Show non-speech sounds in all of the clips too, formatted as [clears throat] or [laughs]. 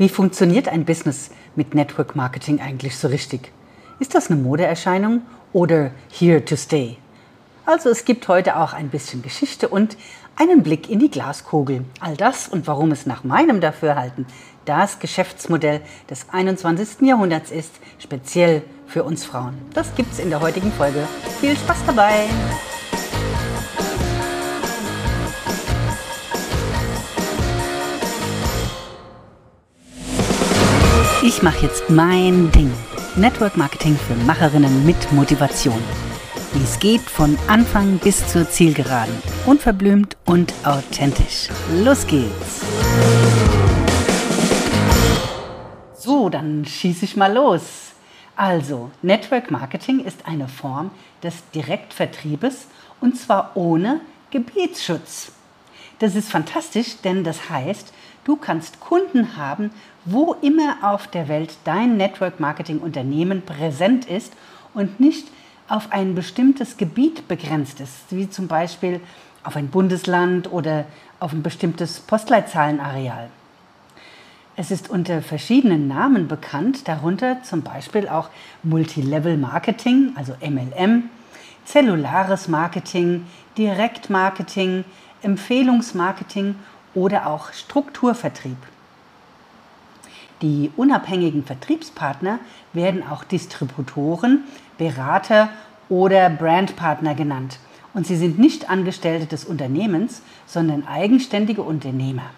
Wie funktioniert ein Business mit Network Marketing eigentlich so richtig? Ist das eine Modeerscheinung oder here to stay? Also es gibt heute auch ein bisschen Geschichte und einen Blick in die Glaskugel. All das und warum es nach meinem Dafürhalten das Geschäftsmodell des 21. Jahrhunderts ist, speziell für uns Frauen. Das gibt's in der heutigen Folge. Viel Spaß dabei! Ich mache jetzt mein Ding. Network Marketing für Macherinnen mit Motivation. Wie es geht von Anfang bis zur Zielgeraden. Unverblümt und authentisch. Los geht's! So, dann schieße ich mal los. Also, Network Marketing ist eine Form des Direktvertriebes und zwar ohne Gebietsschutz. Das ist fantastisch, denn das heißt, du kannst Kunden haben, wo immer auf der Welt dein Network Marketing Unternehmen präsent ist und nicht auf ein bestimmtes Gebiet begrenzt ist, wie zum Beispiel auf ein Bundesland oder auf ein bestimmtes Postleitzahlenareal. Es ist unter verschiedenen Namen bekannt, darunter zum Beispiel auch Multilevel Marketing, also MLM, zellulares Marketing, Direktmarketing, Empfehlungsmarketing oder auch Strukturvertrieb. Die unabhängigen Vertriebspartner werden auch Distributoren, Berater oder Brandpartner genannt. Und sie sind nicht Angestellte des Unternehmens, sondern eigenständige Unternehmer.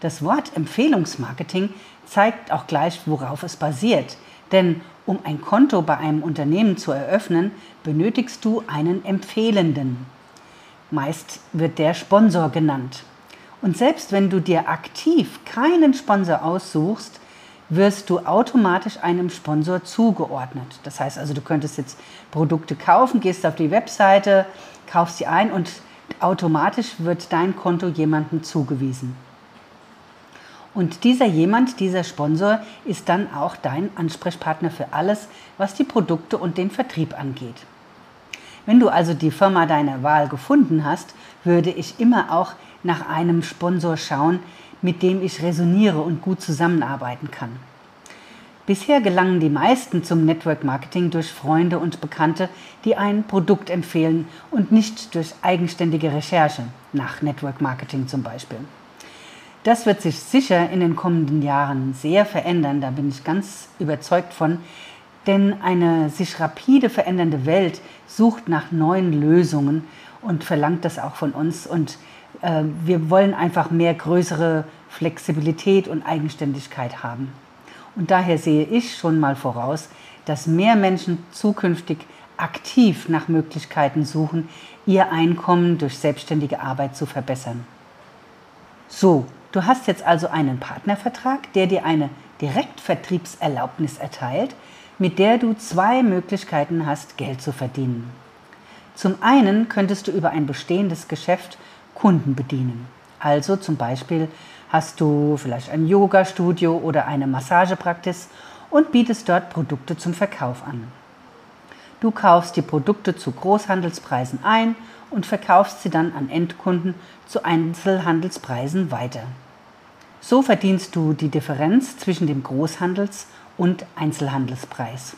Das Wort Empfehlungsmarketing zeigt auch gleich, worauf es basiert. Denn um ein Konto bei einem Unternehmen zu eröffnen, benötigst du einen Empfehlenden. Meist wird der Sponsor genannt. Und selbst wenn du dir aktiv keinen Sponsor aussuchst, wirst du automatisch einem Sponsor zugeordnet. Das heißt also, du könntest jetzt Produkte kaufen, gehst auf die Webseite, kaufst sie ein und automatisch wird dein Konto jemandem zugewiesen. Und dieser jemand, dieser Sponsor ist dann auch dein Ansprechpartner für alles, was die Produkte und den Vertrieb angeht. Wenn du also die Firma deiner Wahl gefunden hast, würde ich immer auch nach einem Sponsor schauen, mit dem ich resoniere und gut zusammenarbeiten kann. Bisher gelangen die meisten zum Network Marketing durch Freunde und Bekannte, die ein Produkt empfehlen und nicht durch eigenständige Recherche, nach Network Marketing zum Beispiel. Das wird sich sicher in den kommenden Jahren sehr verändern, da bin ich ganz überzeugt von, denn eine sich rapide verändernde Welt sucht nach neuen Lösungen und verlangt das auch von uns. Und wir wollen einfach mehr größere Flexibilität und Eigenständigkeit haben. Und daher sehe ich schon mal voraus, dass mehr Menschen zukünftig aktiv nach Möglichkeiten suchen, ihr Einkommen durch selbstständige Arbeit zu verbessern. So, du hast jetzt also einen Partnervertrag, der dir eine Direktvertriebserlaubnis erteilt, mit der du zwei Möglichkeiten hast, Geld zu verdienen. Zum einen könntest du über ein bestehendes Geschäft Kunden bedienen. Also zum Beispiel hast du vielleicht ein Yoga-Studio oder eine Massagepraxis und bietest dort Produkte zum Verkauf an. Du kaufst die Produkte zu Großhandelspreisen ein und verkaufst sie dann an Endkunden zu Einzelhandelspreisen weiter. So verdienst du die Differenz zwischen dem Großhandels- und Einzelhandelspreis.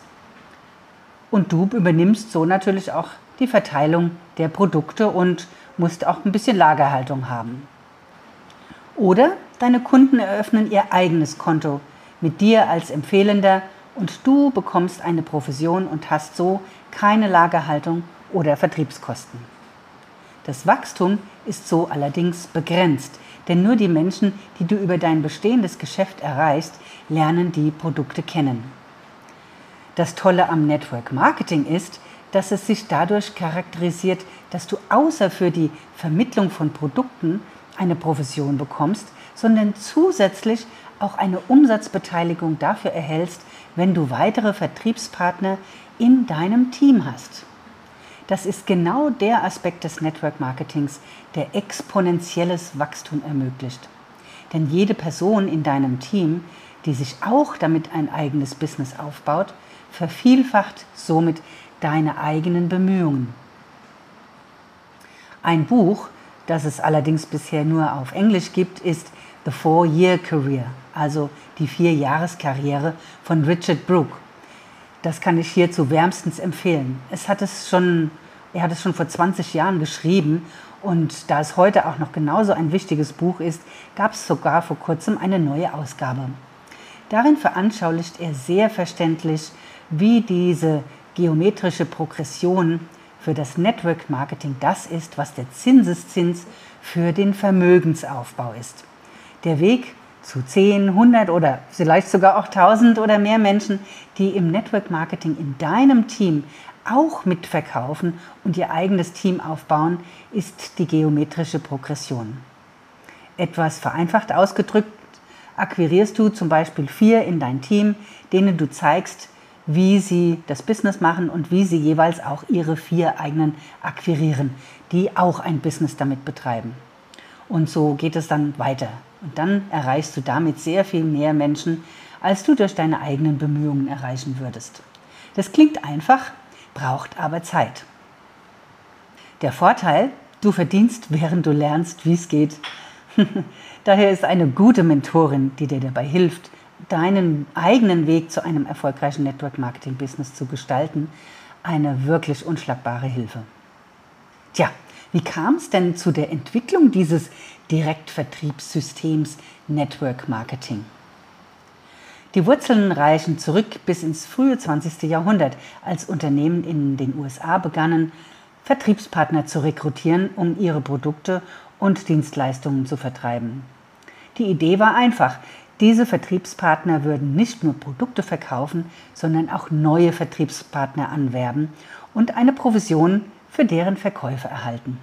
Und du übernimmst so natürlich auch die Verteilung der Produkte und musst auch ein bisschen Lagerhaltung haben. Oder deine Kunden eröffnen ihr eigenes Konto mit dir als Empfehlender und du bekommst eine Provision und hast so keine Lagerhaltung oder Vertriebskosten. Das Wachstum ist so allerdings begrenzt, denn nur die Menschen, die du über dein bestehendes Geschäft erreichst, lernen die Produkte kennen. Das Tolle am Network Marketing ist, dass es sich dadurch charakterisiert, dass du außer für die Vermittlung von Produkten eine Provision bekommst, sondern zusätzlich auch eine Umsatzbeteiligung dafür erhältst, wenn du weitere Vertriebspartner in deinem Team hast. Das ist genau der Aspekt des Network Marketings, der exponentielles Wachstum ermöglicht. Denn jede Person in deinem Team, die sich auch damit ein eigenes Business aufbaut, vervielfacht somit deine eigenen Bemühungen. Ein Buch, das es allerdings bisher nur auf Englisch gibt, ist The Four-Year Career. also die Vier-Jahres-Karriere von Richard Brooke. Das kann ich hierzu wärmstens empfehlen. Es hat es schon, er hat es schon vor 20 Jahren geschrieben und da es heute auch noch genauso ein wichtiges Buch ist, gab es sogar vor kurzem eine neue Ausgabe. Darin veranschaulicht er sehr verständlich, wie diese geometrische Progression für das Network Marketing das ist, was der Zinseszins für den Vermögensaufbau ist. Der Weg zu 10, 100 oder vielleicht sogar auch 1000 oder mehr Menschen, die im Network Marketing in deinem Team auch mitverkaufen und ihr eigenes Team aufbauen, ist die geometrische Progression. Etwas vereinfacht ausgedrückt, akquirierst du zum Beispiel vier in dein Team, denen du zeigst, wie sie das Business machen und wie sie jeweils auch ihre vier eigenen akquirieren, die auch ein Business damit betreiben. Und so geht es dann weiter. Und dann erreichst du damit sehr viel mehr Menschen, als du durch deine eigenen Bemühungen erreichen würdest. Das klingt einfach, braucht aber Zeit. Der Vorteil, du verdienst, während du lernst, wie es geht. [laughs] Daher ist eine gute Mentorin, die dir dabei hilft, deinen eigenen Weg zu einem erfolgreichen Network Marketing Business zu gestalten, eine wirklich unschlagbare Hilfe. Tja, wie kam es denn zu der Entwicklung dieses Direktvertriebssystems Network Marketing? Die Wurzeln reichen zurück bis ins frühe 20. Jahrhundert, als Unternehmen in den USA begannen, Vertriebspartner zu rekrutieren, um ihre Produkte und Dienstleistungen zu vertreiben. Die Idee war einfach. Diese Vertriebspartner würden nicht nur Produkte verkaufen, sondern auch neue Vertriebspartner anwerben und eine Provision für deren Verkäufe erhalten.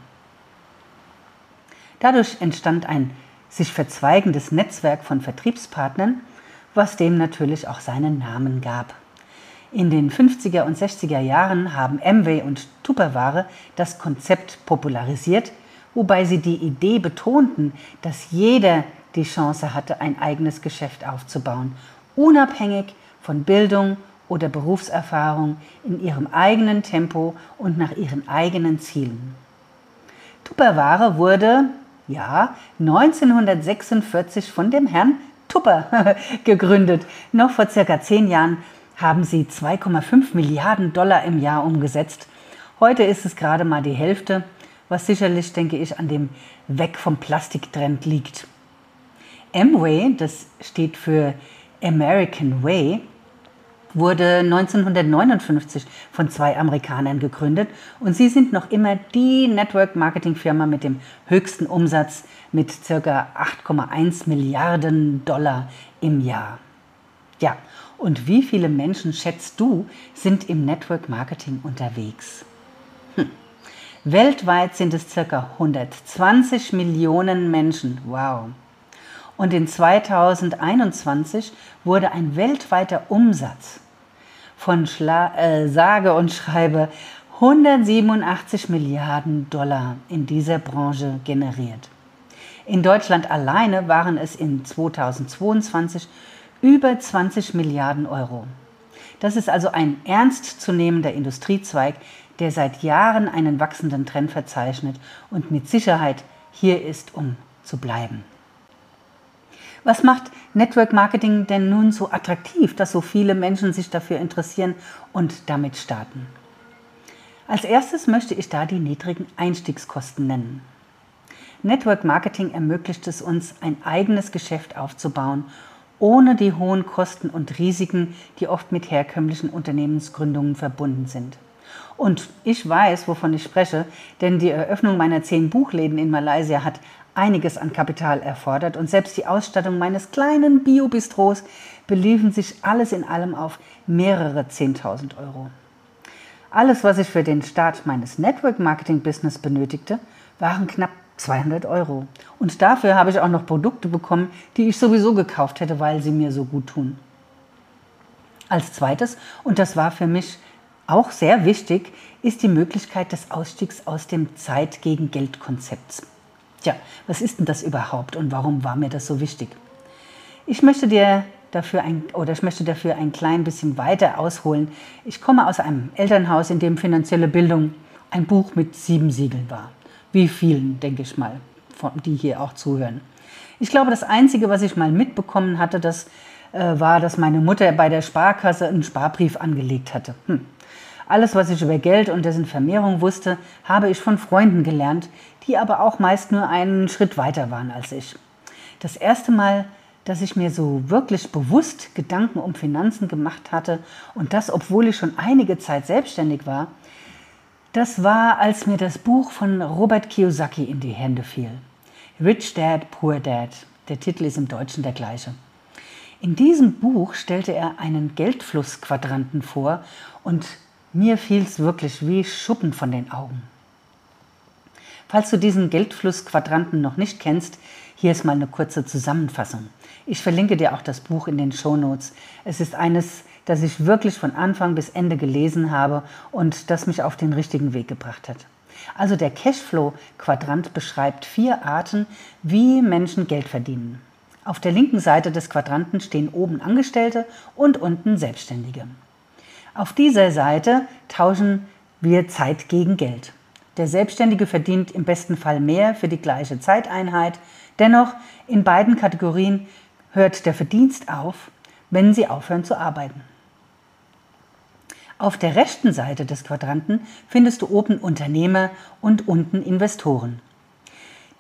Dadurch entstand ein sich verzweigendes Netzwerk von Vertriebspartnern, was dem natürlich auch seinen Namen gab. In den 50er und 60er Jahren haben Amway und Tupperware das Konzept popularisiert, wobei sie die Idee betonten, dass jeder die Chance hatte, ein eigenes Geschäft aufzubauen, unabhängig von Bildung oder Berufserfahrung in ihrem eigenen Tempo und nach ihren eigenen Zielen. Tupperware wurde, ja, 1946 von dem Herrn Tupper [laughs] gegründet. Noch vor circa zehn Jahren haben sie 2,5 Milliarden Dollar im Jahr umgesetzt. Heute ist es gerade mal die Hälfte, was sicherlich, denke ich, an dem Weg vom Plastiktrend liegt. Amway, das steht für American Way, wurde 1959 von zwei Amerikanern gegründet und sie sind noch immer die Network Marketing Firma mit dem höchsten Umsatz mit ca. 8,1 Milliarden Dollar im Jahr. Ja, und wie viele Menschen schätzt du sind im Network Marketing unterwegs? Hm. Weltweit sind es ca. 120 Millionen Menschen. Wow. Und in 2021 wurde ein weltweiter Umsatz von Schla äh, sage und schreibe 187 Milliarden Dollar in dieser Branche generiert. In Deutschland alleine waren es in 2022 über 20 Milliarden Euro. Das ist also ein ernstzunehmender Industriezweig, der seit Jahren einen wachsenden Trend verzeichnet und mit Sicherheit hier ist, um zu bleiben. Was macht Network Marketing denn nun so attraktiv, dass so viele Menschen sich dafür interessieren und damit starten? Als erstes möchte ich da die niedrigen Einstiegskosten nennen. Network Marketing ermöglicht es uns, ein eigenes Geschäft aufzubauen, ohne die hohen Kosten und Risiken, die oft mit herkömmlichen Unternehmensgründungen verbunden sind. Und ich weiß, wovon ich spreche, denn die Eröffnung meiner zehn Buchläden in Malaysia hat einiges an Kapital erfordert und selbst die Ausstattung meines kleinen Bio-Bistros beliefen sich alles in allem auf mehrere 10.000 Euro. Alles, was ich für den Start meines Network-Marketing-Business benötigte, waren knapp 200 Euro. Und dafür habe ich auch noch Produkte bekommen, die ich sowieso gekauft hätte, weil sie mir so gut tun. Als zweites, und das war für mich auch sehr wichtig, ist die Möglichkeit des Ausstiegs aus dem Zeit gegen Geld Konzepts. Tja, was ist denn das überhaupt und warum war mir das so wichtig? Ich möchte dir dafür ein, oder ich möchte dafür ein klein bisschen weiter ausholen. Ich komme aus einem Elternhaus, in dem finanzielle Bildung ein Buch mit sieben Siegeln war. Wie vielen, denke ich mal, die hier auch zuhören. Ich glaube, das Einzige, was ich mal mitbekommen hatte, das äh, war, dass meine Mutter bei der Sparkasse einen Sparbrief angelegt hatte. Hm. Alles, was ich über Geld und dessen Vermehrung wusste, habe ich von Freunden gelernt, die aber auch meist nur einen Schritt weiter waren als ich. Das erste Mal, dass ich mir so wirklich bewusst Gedanken um Finanzen gemacht hatte und das, obwohl ich schon einige Zeit selbstständig war, das war, als mir das Buch von Robert Kiyosaki in die Hände fiel. Rich Dad, Poor Dad. Der Titel ist im Deutschen der gleiche. In diesem Buch stellte er einen Geldflussquadranten vor und mir fiel es wirklich wie Schuppen von den Augen. Falls du diesen Geldflussquadranten noch nicht kennst, hier ist mal eine kurze Zusammenfassung. Ich verlinke dir auch das Buch in den Show Notes. Es ist eines, das ich wirklich von Anfang bis Ende gelesen habe und das mich auf den richtigen Weg gebracht hat. Also der Cashflow-Quadrant beschreibt vier Arten, wie Menschen Geld verdienen. Auf der linken Seite des Quadranten stehen oben Angestellte und unten Selbstständige. Auf dieser Seite tauschen wir Zeit gegen Geld. Der Selbstständige verdient im besten Fall mehr für die gleiche Zeiteinheit. Dennoch, in beiden Kategorien hört der Verdienst auf, wenn sie aufhören zu arbeiten. Auf der rechten Seite des Quadranten findest du oben Unternehmer und unten Investoren.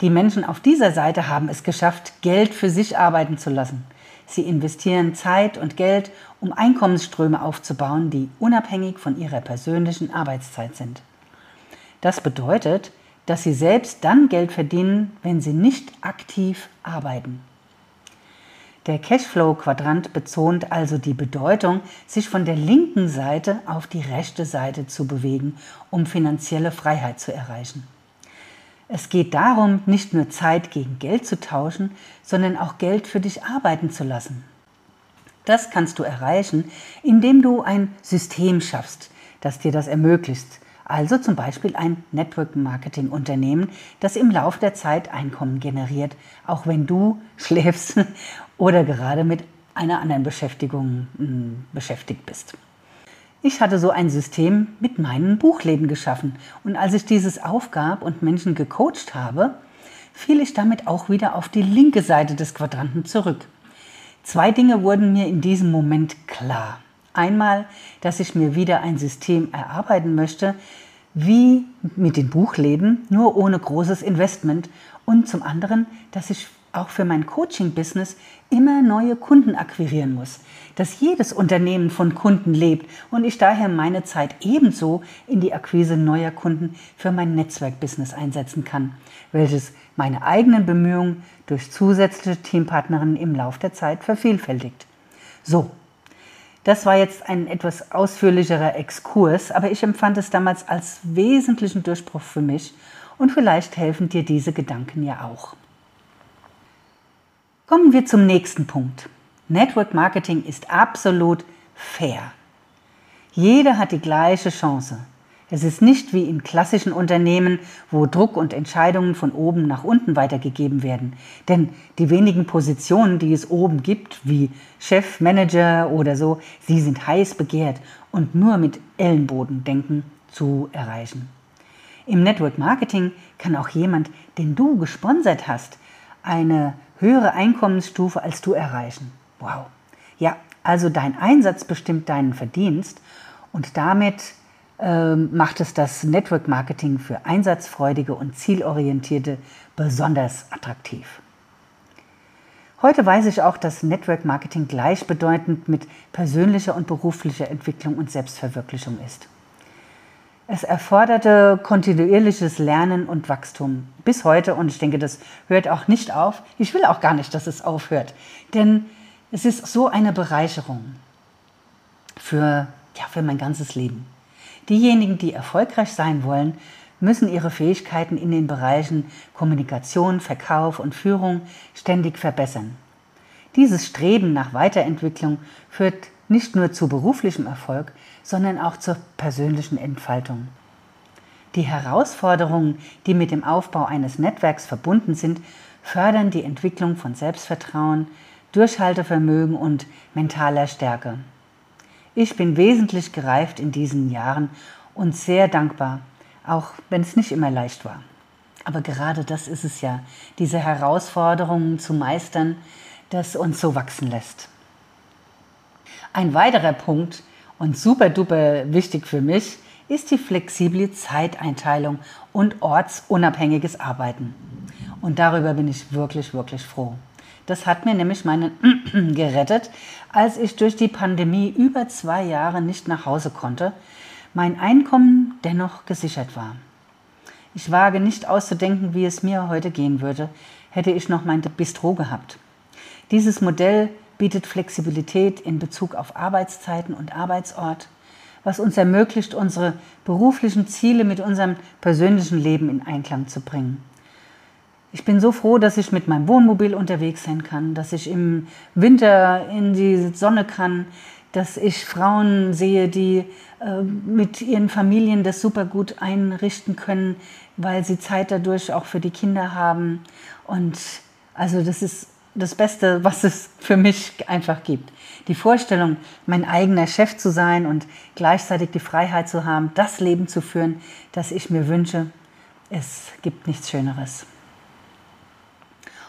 Die Menschen auf dieser Seite haben es geschafft, Geld für sich arbeiten zu lassen. Sie investieren Zeit und Geld, um Einkommensströme aufzubauen, die unabhängig von ihrer persönlichen Arbeitszeit sind. Das bedeutet, dass sie selbst dann Geld verdienen, wenn sie nicht aktiv arbeiten. Der Cashflow-Quadrant betont also die Bedeutung, sich von der linken Seite auf die rechte Seite zu bewegen, um finanzielle Freiheit zu erreichen. Es geht darum, nicht nur Zeit gegen Geld zu tauschen, sondern auch Geld für dich arbeiten zu lassen. Das kannst du erreichen, indem du ein System schaffst, das dir das ermöglicht, also zum Beispiel ein Network-Marketing-Unternehmen, das im Lauf der Zeit Einkommen generiert, auch wenn du [laughs] schläfst oder gerade mit einer anderen Beschäftigung hm, beschäftigt bist. Ich hatte so ein System mit meinen Buchläden geschaffen und als ich dieses aufgab und Menschen gecoacht habe, fiel ich damit auch wieder auf die linke Seite des Quadranten zurück. Zwei Dinge wurden mir in diesem Moment klar. Einmal, dass ich mir wieder ein System erarbeiten möchte, wie mit den Buchläden, nur ohne großes Investment. Und zum anderen, dass ich auch für mein Coaching-Business immer neue Kunden akquirieren muss. Dass jedes Unternehmen von Kunden lebt und ich daher meine Zeit ebenso in die Akquise neuer Kunden für mein Netzwerk-Business einsetzen kann, welches meine eigenen Bemühungen durch zusätzliche Teampartnerinnen im Lauf der Zeit vervielfältigt. So, das war jetzt ein etwas ausführlicherer Exkurs, aber ich empfand es damals als wesentlichen Durchbruch für mich und vielleicht helfen dir diese Gedanken ja auch. Kommen wir zum nächsten Punkt. Network Marketing ist absolut fair. Jeder hat die gleiche Chance. Es ist nicht wie in klassischen Unternehmen, wo Druck und Entscheidungen von oben nach unten weitergegeben werden. Denn die wenigen Positionen, die es oben gibt, wie Chef, Manager oder so, sie sind heiß begehrt und nur mit Ellenbodendenken zu erreichen. Im Network Marketing kann auch jemand, den du gesponsert hast, eine höhere Einkommensstufe als du erreichen. Wow. Ja, also dein Einsatz bestimmt deinen Verdienst und damit ähm, macht es das Network Marketing für Einsatzfreudige und Zielorientierte besonders attraktiv. Heute weiß ich auch, dass Network Marketing gleichbedeutend mit persönlicher und beruflicher Entwicklung und Selbstverwirklichung ist. Es erforderte kontinuierliches Lernen und Wachstum bis heute und ich denke, das hört auch nicht auf. Ich will auch gar nicht, dass es aufhört, denn es ist so eine Bereicherung für, ja, für mein ganzes Leben. Diejenigen, die erfolgreich sein wollen, müssen ihre Fähigkeiten in den Bereichen Kommunikation, Verkauf und Führung ständig verbessern. Dieses Streben nach Weiterentwicklung führt nicht nur zu beruflichem Erfolg, sondern auch zur persönlichen Entfaltung. Die Herausforderungen, die mit dem Aufbau eines Netzwerks verbunden sind, fördern die Entwicklung von Selbstvertrauen, Durchhaltevermögen und mentaler Stärke. Ich bin wesentlich gereift in diesen Jahren und sehr dankbar, auch wenn es nicht immer leicht war. Aber gerade das ist es ja, diese Herausforderungen zu meistern, das uns so wachsen lässt. Ein weiterer Punkt und super duper wichtig für mich ist die flexible Zeiteinteilung und ortsunabhängiges Arbeiten. Und darüber bin ich wirklich, wirklich froh. Das hat mir nämlich meinen [clears throat] gerettet, als ich durch die Pandemie über zwei Jahre nicht nach Hause konnte, mein Einkommen dennoch gesichert war. Ich wage nicht auszudenken, wie es mir heute gehen würde, hätte ich noch mein Bistro gehabt. Dieses Modell bietet Flexibilität in Bezug auf Arbeitszeiten und Arbeitsort, was uns ermöglicht, unsere beruflichen Ziele mit unserem persönlichen Leben in Einklang zu bringen. Ich bin so froh, dass ich mit meinem Wohnmobil unterwegs sein kann, dass ich im Winter in die Sonne kann, dass ich Frauen sehe, die äh, mit ihren Familien das super gut einrichten können, weil sie Zeit dadurch auch für die Kinder haben. Und also das ist das Beste, was es für mich einfach gibt. Die Vorstellung, mein eigener Chef zu sein und gleichzeitig die Freiheit zu haben, das Leben zu führen, das ich mir wünsche, es gibt nichts Schöneres.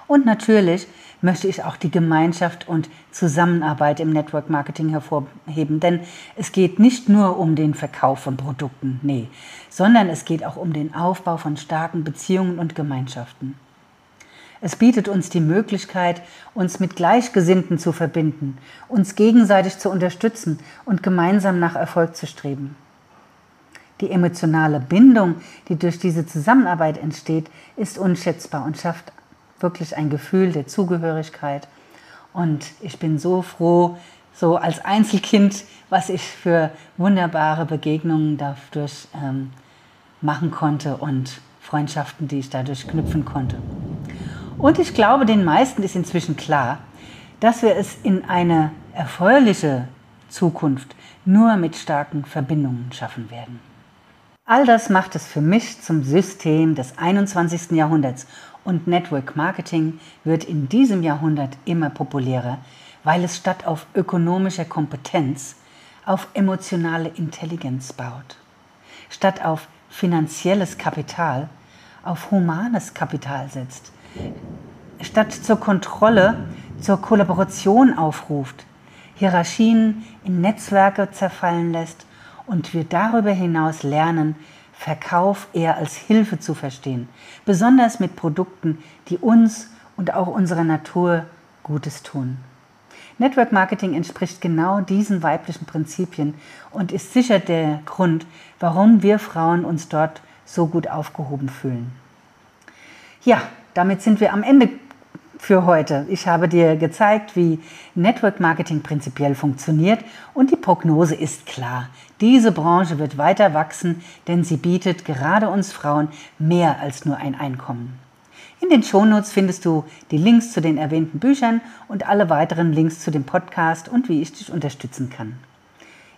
Und natürlich möchte ich auch die Gemeinschaft und Zusammenarbeit im Network Marketing hervorheben. Denn es geht nicht nur um den Verkauf von Produkten, nee, sondern es geht auch um den Aufbau von starken Beziehungen und Gemeinschaften. Es bietet uns die Möglichkeit, uns mit Gleichgesinnten zu verbinden, uns gegenseitig zu unterstützen und gemeinsam nach Erfolg zu streben. Die emotionale Bindung, die durch diese Zusammenarbeit entsteht, ist unschätzbar und schafft wirklich ein Gefühl der Zugehörigkeit. Und ich bin so froh, so als Einzelkind, was ich für wunderbare Begegnungen dadurch ähm, machen konnte und Freundschaften, die ich dadurch knüpfen konnte. Und ich glaube, den meisten ist inzwischen klar, dass wir es in eine erfreuliche Zukunft nur mit starken Verbindungen schaffen werden. All das macht es für mich zum System des 21. Jahrhunderts und Network Marketing wird in diesem Jahrhundert immer populärer, weil es statt auf ökonomischer Kompetenz auf emotionale Intelligenz baut. Statt auf finanzielles Kapital auf humanes Kapital setzt. Statt zur Kontrolle zur Kollaboration aufruft, Hierarchien in Netzwerke zerfallen lässt und wir darüber hinaus lernen, Verkauf eher als Hilfe zu verstehen, besonders mit Produkten, die uns und auch unserer Natur Gutes tun. Network Marketing entspricht genau diesen weiblichen Prinzipien und ist sicher der Grund, warum wir Frauen uns dort so gut aufgehoben fühlen. Ja, damit sind wir am Ende für heute. Ich habe dir gezeigt, wie Network Marketing prinzipiell funktioniert und die Prognose ist klar. Diese Branche wird weiter wachsen, denn sie bietet gerade uns Frauen mehr als nur ein Einkommen. In den Shownotes findest du die Links zu den erwähnten Büchern und alle weiteren Links zu dem Podcast und wie ich dich unterstützen kann.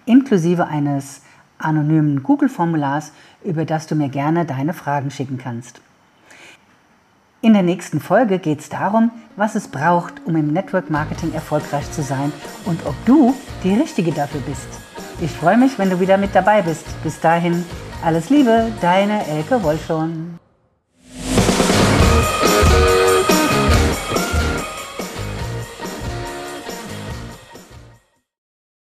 Inklusive eines anonymen Google-Formulars, über das du mir gerne deine Fragen schicken kannst. In der nächsten Folge geht es darum, was es braucht, um im Network Marketing erfolgreich zu sein und ob du die Richtige dafür bist. Ich freue mich, wenn du wieder mit dabei bist. Bis dahin, alles Liebe, deine Elke Wollschon.